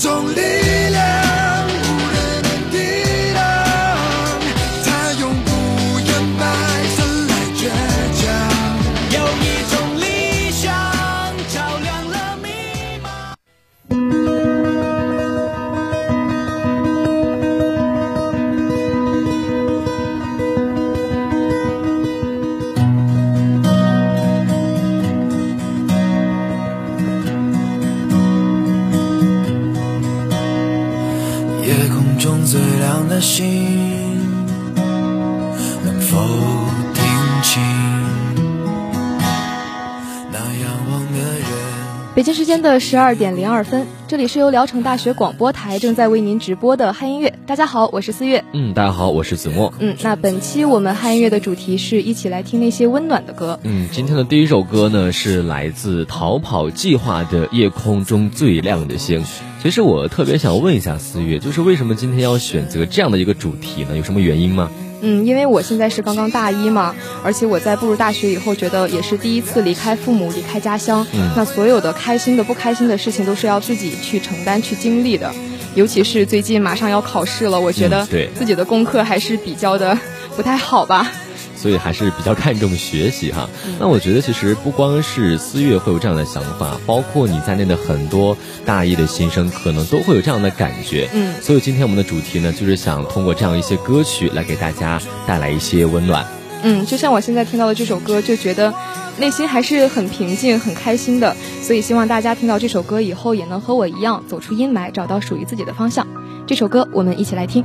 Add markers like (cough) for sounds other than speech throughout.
度。有北京时间的十二点零二分，这里是由聊城大学广播台正在为您直播的嗨音乐。大家好，我是思月。嗯，大家好，我是子墨。嗯，那本期我们嗨音乐的主题是一起来听那些温暖的歌。嗯，今天的第一首歌呢是来自逃跑计划的《夜空中最亮的星》。其实我特别想问一下思月，就是为什么今天要选择这样的一个主题呢？有什么原因吗？嗯，因为我现在是刚刚大一嘛，而且我在步入大学以后，觉得也是第一次离开父母、离开家乡。嗯，那所有的开心的、不开心的事情，都是要自己去承担、去经历的。尤其是最近马上要考试了，我觉得自己的功课还是比较的不太好吧。所以还是比较看重学习哈。那我觉得其实不光是思月会有这样的想法，包括你在内的很多大一的新生，可能都会有这样的感觉。嗯，所以今天我们的主题呢，就是想通过这样一些歌曲来给大家带来一些温暖。嗯，就像我现在听到的这首歌，就觉得内心还是很平静、很开心的。所以希望大家听到这首歌以后，也能和我一样走出阴霾，找到属于自己的方向。这首歌，我们一起来听。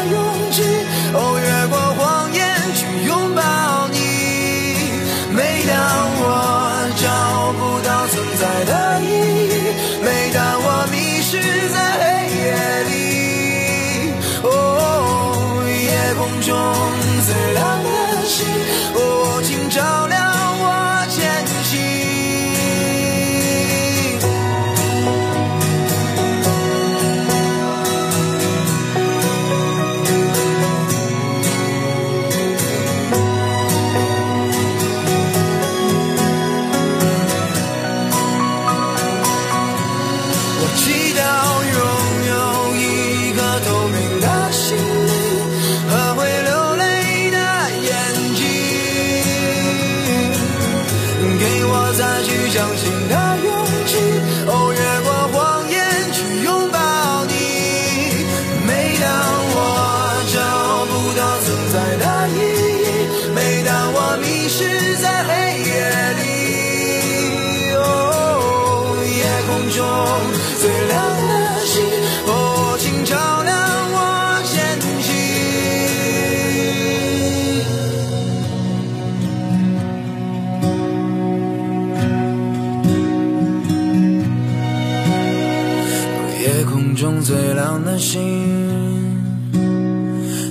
中最亮的星，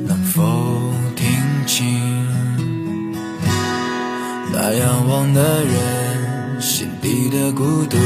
能否听清？那仰望的人心底的孤独。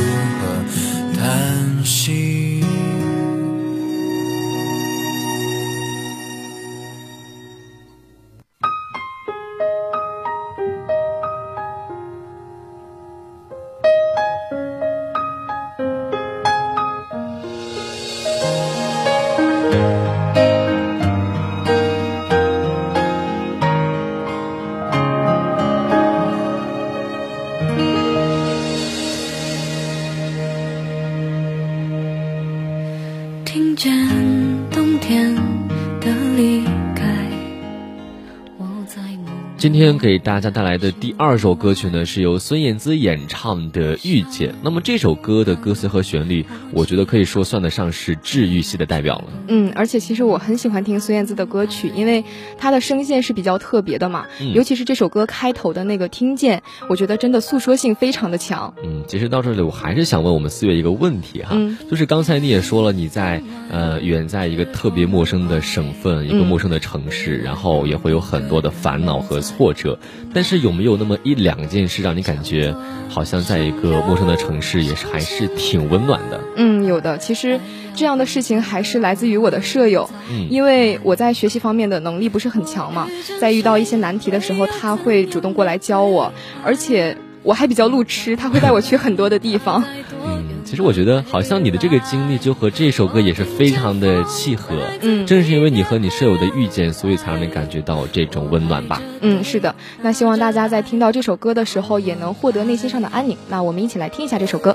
今天给大家带来的第二首歌曲呢，是由孙燕姿演唱的《遇见》。那么这首歌的歌词和旋律，我觉得可以说算得上是治愈系的代表了。嗯，而且其实我很喜欢听孙燕姿的歌曲，因为她的声线是比较特别的嘛。嗯。尤其是这首歌开头的那个听见，我觉得真的诉说性非常的强。嗯，其实到这里我还是想问我们四月一个问题哈，就是刚才你也说了，你在呃远在一个特别陌生的省份，一个陌生的城市，然后也会有很多的烦恼和。挫折，但是有没有那么一两件事让你感觉好像在一个陌生的城市也是还是挺温暖的？嗯，有的。其实这样的事情还是来自于我的舍友，因为我在学习方面的能力不是很强嘛，在遇到一些难题的时候，他会主动过来教我，而且我还比较路痴，他会带我去很多的地方。嗯其实我觉得，好像你的这个经历就和这首歌也是非常的契合。嗯，正是因为你和你舍友的遇见，所以才让你感觉到这种温暖吧。嗯，是的。那希望大家在听到这首歌的时候，也能获得内心上的安宁。那我们一起来听一下这首歌。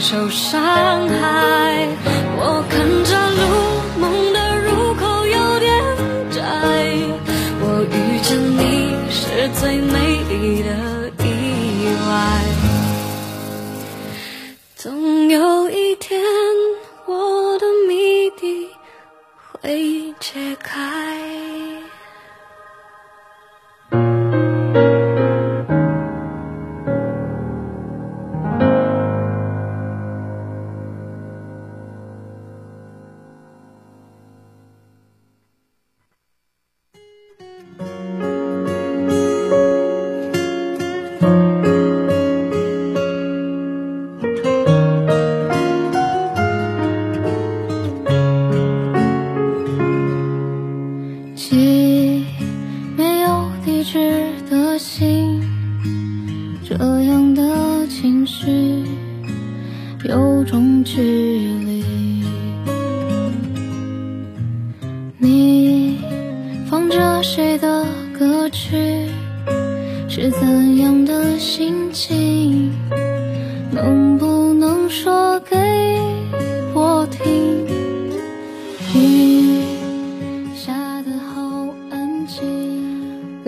受伤害，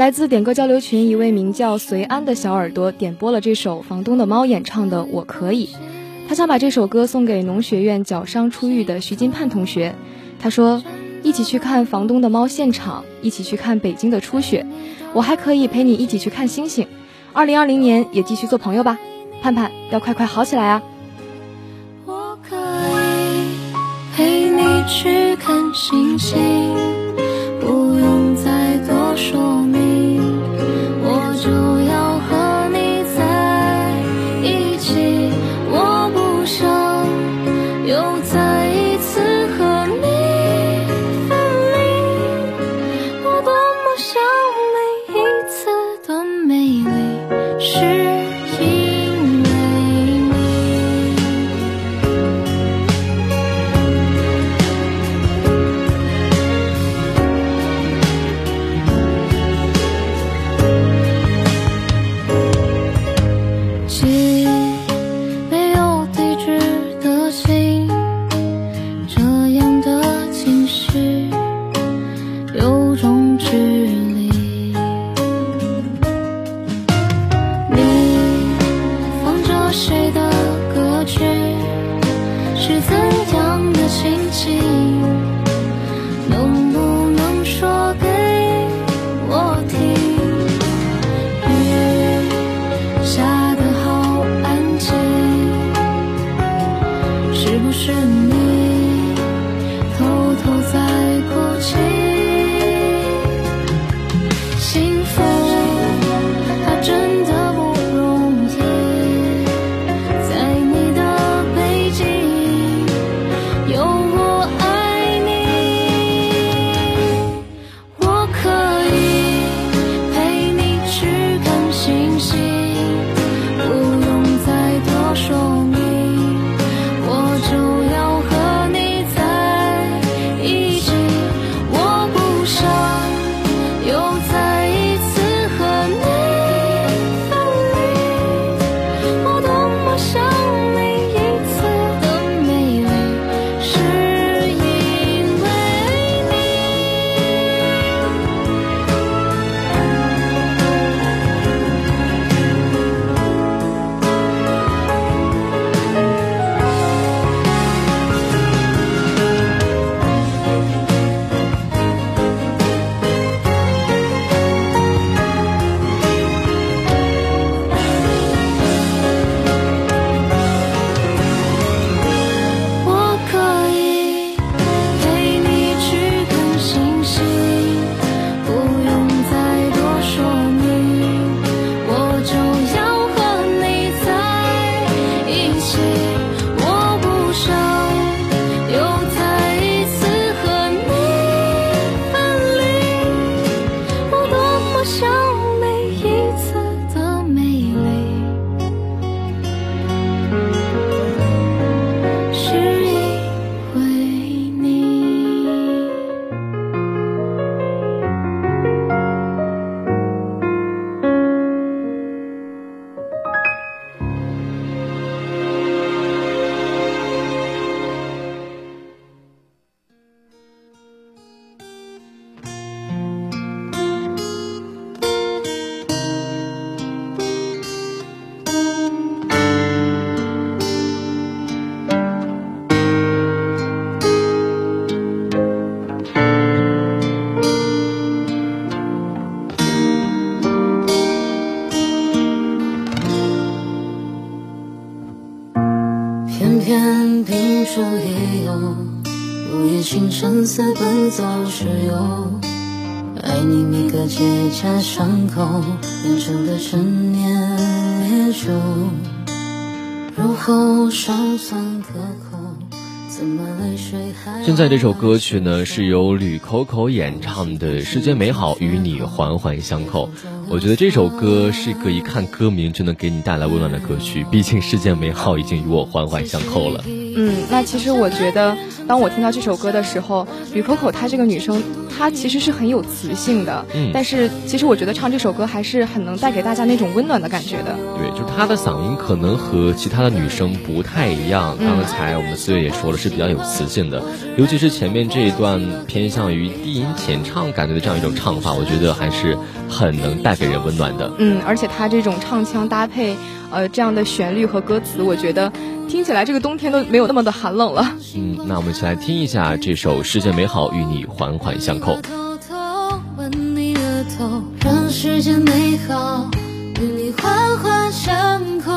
来自点歌交流群一位名叫随安的小耳朵点播了这首房东的猫演唱的《我可以》，他想把这首歌送给农学院脚伤出狱的徐金盼同学。他说：“一起去看房东的猫现场，一起去看北京的初雪，我还可以陪你一起去看星星。二零二零年也继续做朋友吧，盼盼要快快好起来啊！”我可以陪你去看星星，夜清晨私奔走时有，爱你每个结痂伤口变成的陈年烈酒，入喉尚算可口，现在这首歌曲呢，是由吕口口演唱的《世间美好与你环环相扣》。我觉得这首歌是个一看歌名就能给你带来温暖的歌曲，毕竟世间美好已经与我环环相扣了。嗯，那其实我觉得，当我听到这首歌的时候，吕可可她这个女生，她其实是很有磁性的。嗯，但是其实我觉得唱这首歌还是很能带给大家那种温暖的感觉的。对，就是她的嗓音可能和其他的女生不太一样。刚才我们四月也说了，是比较有磁性的，尤其是前面这一段偏向于低音浅唱感觉的这样一种唱法，我觉得还是很能带。给人温暖的，嗯，而且她这种唱腔搭配，呃，这样的旋律和歌词，我觉得听起来这个冬天都没有那么的寒冷了。嗯，那我们一起来听一下这首《世界美好与你环环相扣》。偷偷吻你额头，让世界美好与你环环相扣。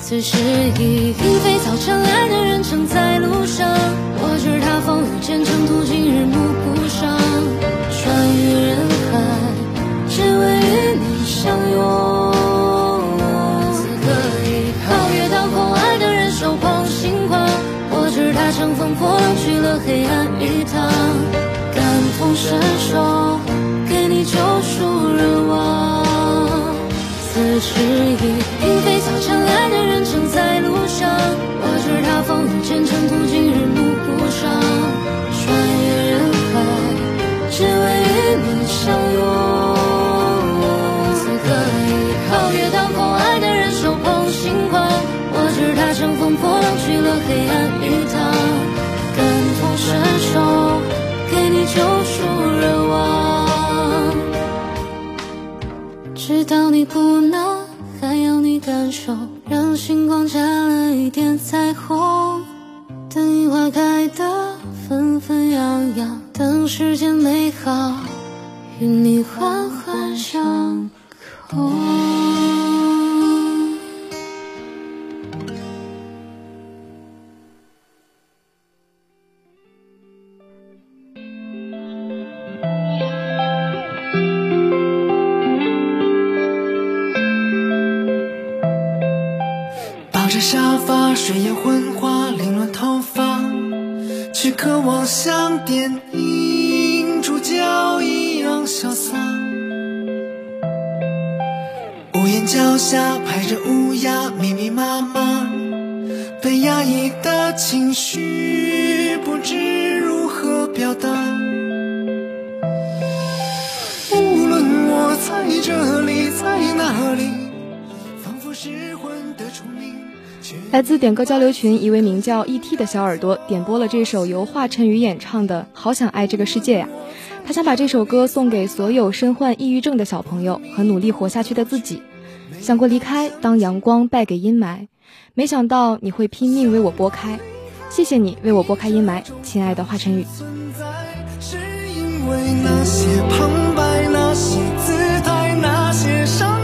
此时已莺飞草长，爱的人正在路上。我知他风雨兼程途，经日暮不赏，穿越人海。只为与你相拥，此刻已皓月当空，爱的人手捧星光。我知他乘风破浪去了黑暗一趟，伸手，给你救赎热望。此时已莺飞草长，爱的人正在路上。我知他风雨兼程要你不能，还要你感受，让星光加了一点彩虹。等樱花开得纷纷扬扬，等世间美好与你环环相扣。水也，昏来自点歌交流群一位名叫 E.T 的小耳朵点播了这首由华晨宇演唱的《好想爱这个世界》呀，他想把这首歌送给所有身患抑郁症的小朋友和努力活下去的自己。想过离开，当阳光败给阴霾，没想到你会拼命为我拨开。谢谢你为我拨开阴霾，亲爱的华晨宇。那些旁白，那些姿态，那些伤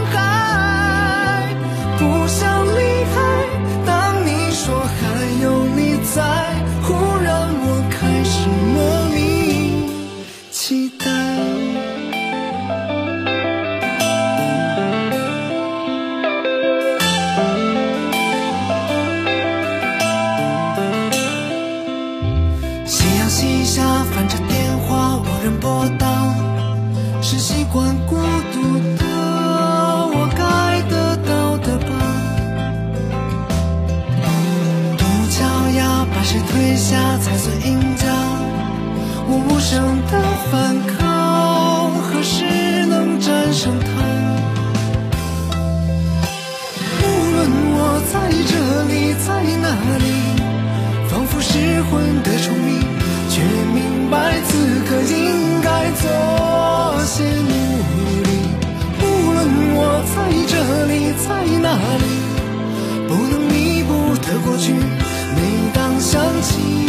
习惯孤独的我，该得到的吧。独角牙把。谁推下才算赢家？我无声的反抗，何时能战胜它？无论我在这里，在哪里，仿佛失魂的虫鸣，却明白此刻应该做些努力。无论我在这里，在哪里，不能弥补的过去。每当想起，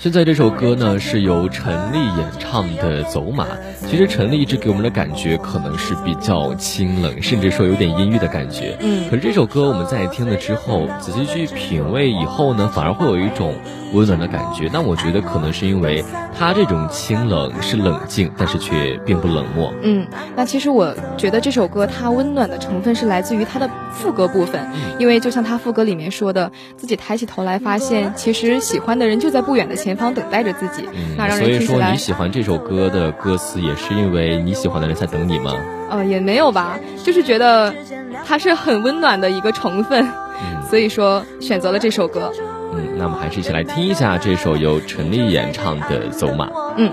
现在这首歌呢是由陈粒演唱的《走马》。其实陈粒一直给我们的感觉可能是比较清冷，甚至说有点阴郁的感觉。嗯可是这首歌我们在听了之后，仔细去品味以后呢，反而会有一种温暖的感觉。那我觉得可能是因为他这种清冷是冷静，但是却并不冷漠。嗯，那其实我觉得这首歌它温暖的成分是来自于它的副歌部分，因为就像他副歌里面说的，自己抬起头来发现，其实喜欢的人就在不远的前方等待着自己，那让所以说人你喜欢这首歌的歌词，也是因为你喜欢的人在等你吗？呃也没有吧，就是觉得它是很温暖的一个成分，嗯 (laughs) 所以说选择了这首歌。嗯，那我们还是一起来听一下这首由陈粒演唱的《走马》。嗯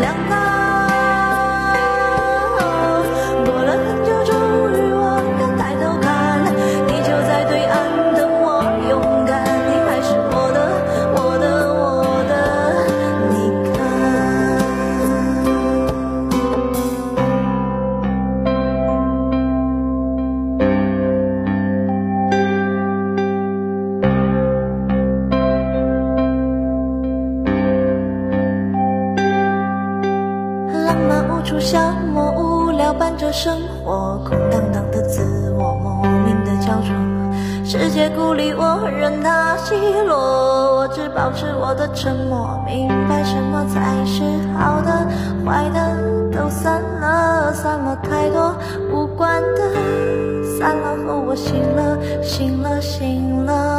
两个醒了，醒了，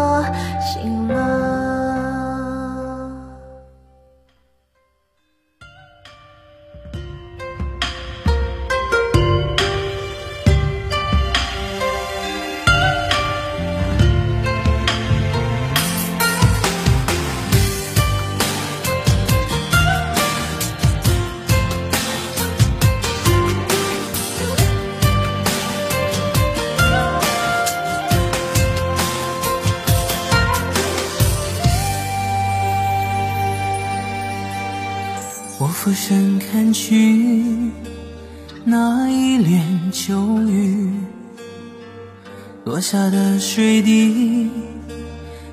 水滴，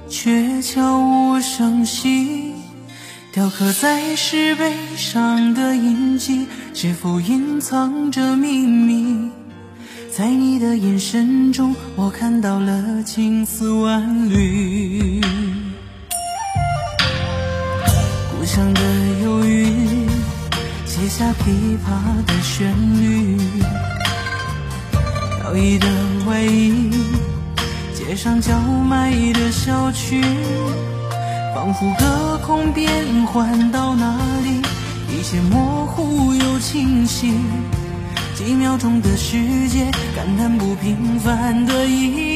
却悄无声息，雕刻在石碑上的印记，是否隐藏着秘密？在你的眼神中，我看到了青丝万缕，故乡的忧郁。写下琵琶的旋律，飘逸的外衣，街上叫卖的小曲，仿佛隔空变换到哪里，一切模糊又清晰。几秒钟的世界，感叹不平凡的意义。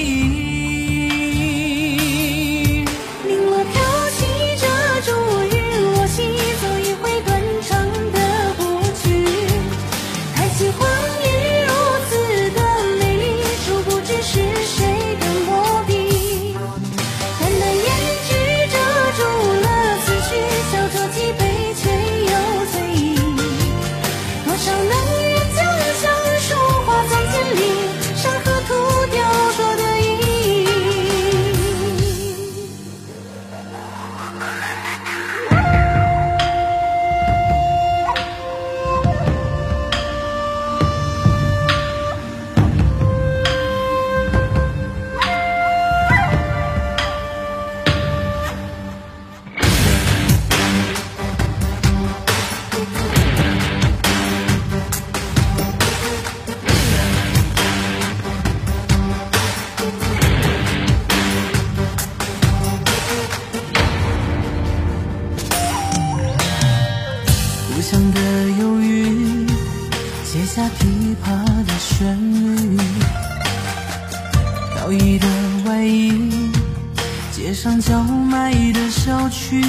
街上叫卖的小曲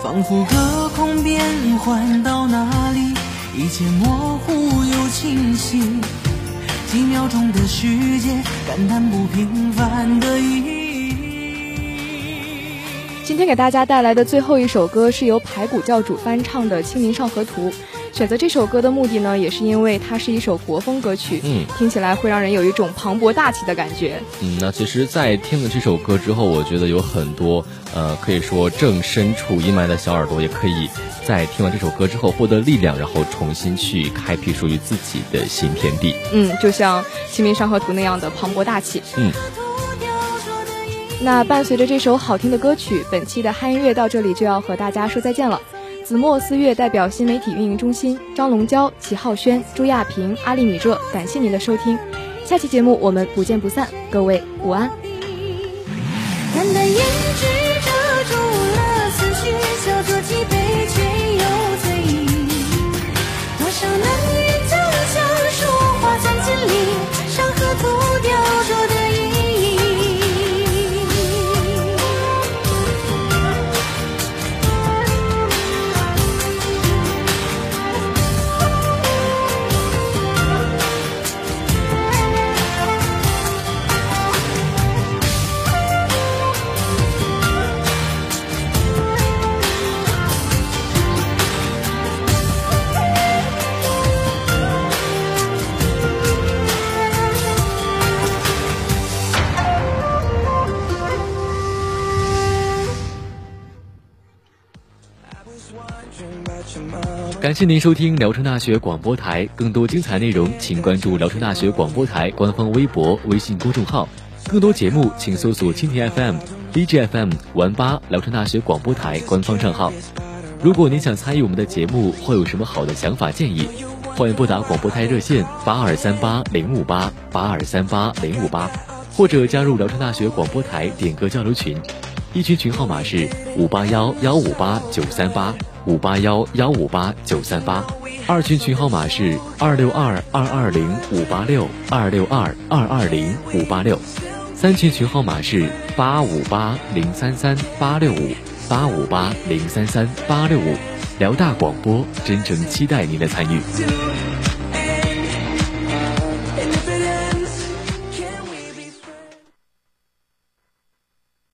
仿佛隔空变换到哪里，一切模糊又清晰。几秒钟的世界，感叹不平凡的意义。今天给大家带来的最后一首歌是由排骨教主翻唱的《清明上河图》。选择这首歌的目的呢，也是因为它是一首国风歌曲，嗯，听起来会让人有一种磅礴大气的感觉。嗯，那其实，在听了这首歌之后，我觉得有很多，呃，可以说正身处阴霾的小耳朵，也可以在听完这首歌之后获得力量，然后重新去开辟属于自己的新天地。嗯，就像《清明上河图》那样的磅礴大气。嗯。那伴随着这首好听的歌曲，本期的嗨音乐到这里就要和大家说再见了。子墨思月代表新媒体运营中心张龙娇、齐浩轩、朱亚平、阿丽米热，感谢您的收听，下期节目我们不见不散，各位午安。感谢您收听聊城大学广播台，更多精彩内容，请关注聊城大学广播台官方微博、微信公众号。更多节目，请搜索蜻蜓 FM、DJFM、玩吧聊城大学广播台官方账号。如果您想参与我们的节目，或有什么好的想法建议，欢迎拨打广播台热线八二三八零五八八二三八零五八，或者加入聊城大学广播台点歌交流群，一群群号码是五八幺幺五八九三八五八幺幺五八九三八，二群群号码是二六二二二零五八六二六二二二零五八六，三群群号码是八五八零三三八六五八五八零三三八六五，辽大广播真诚期待您的参与。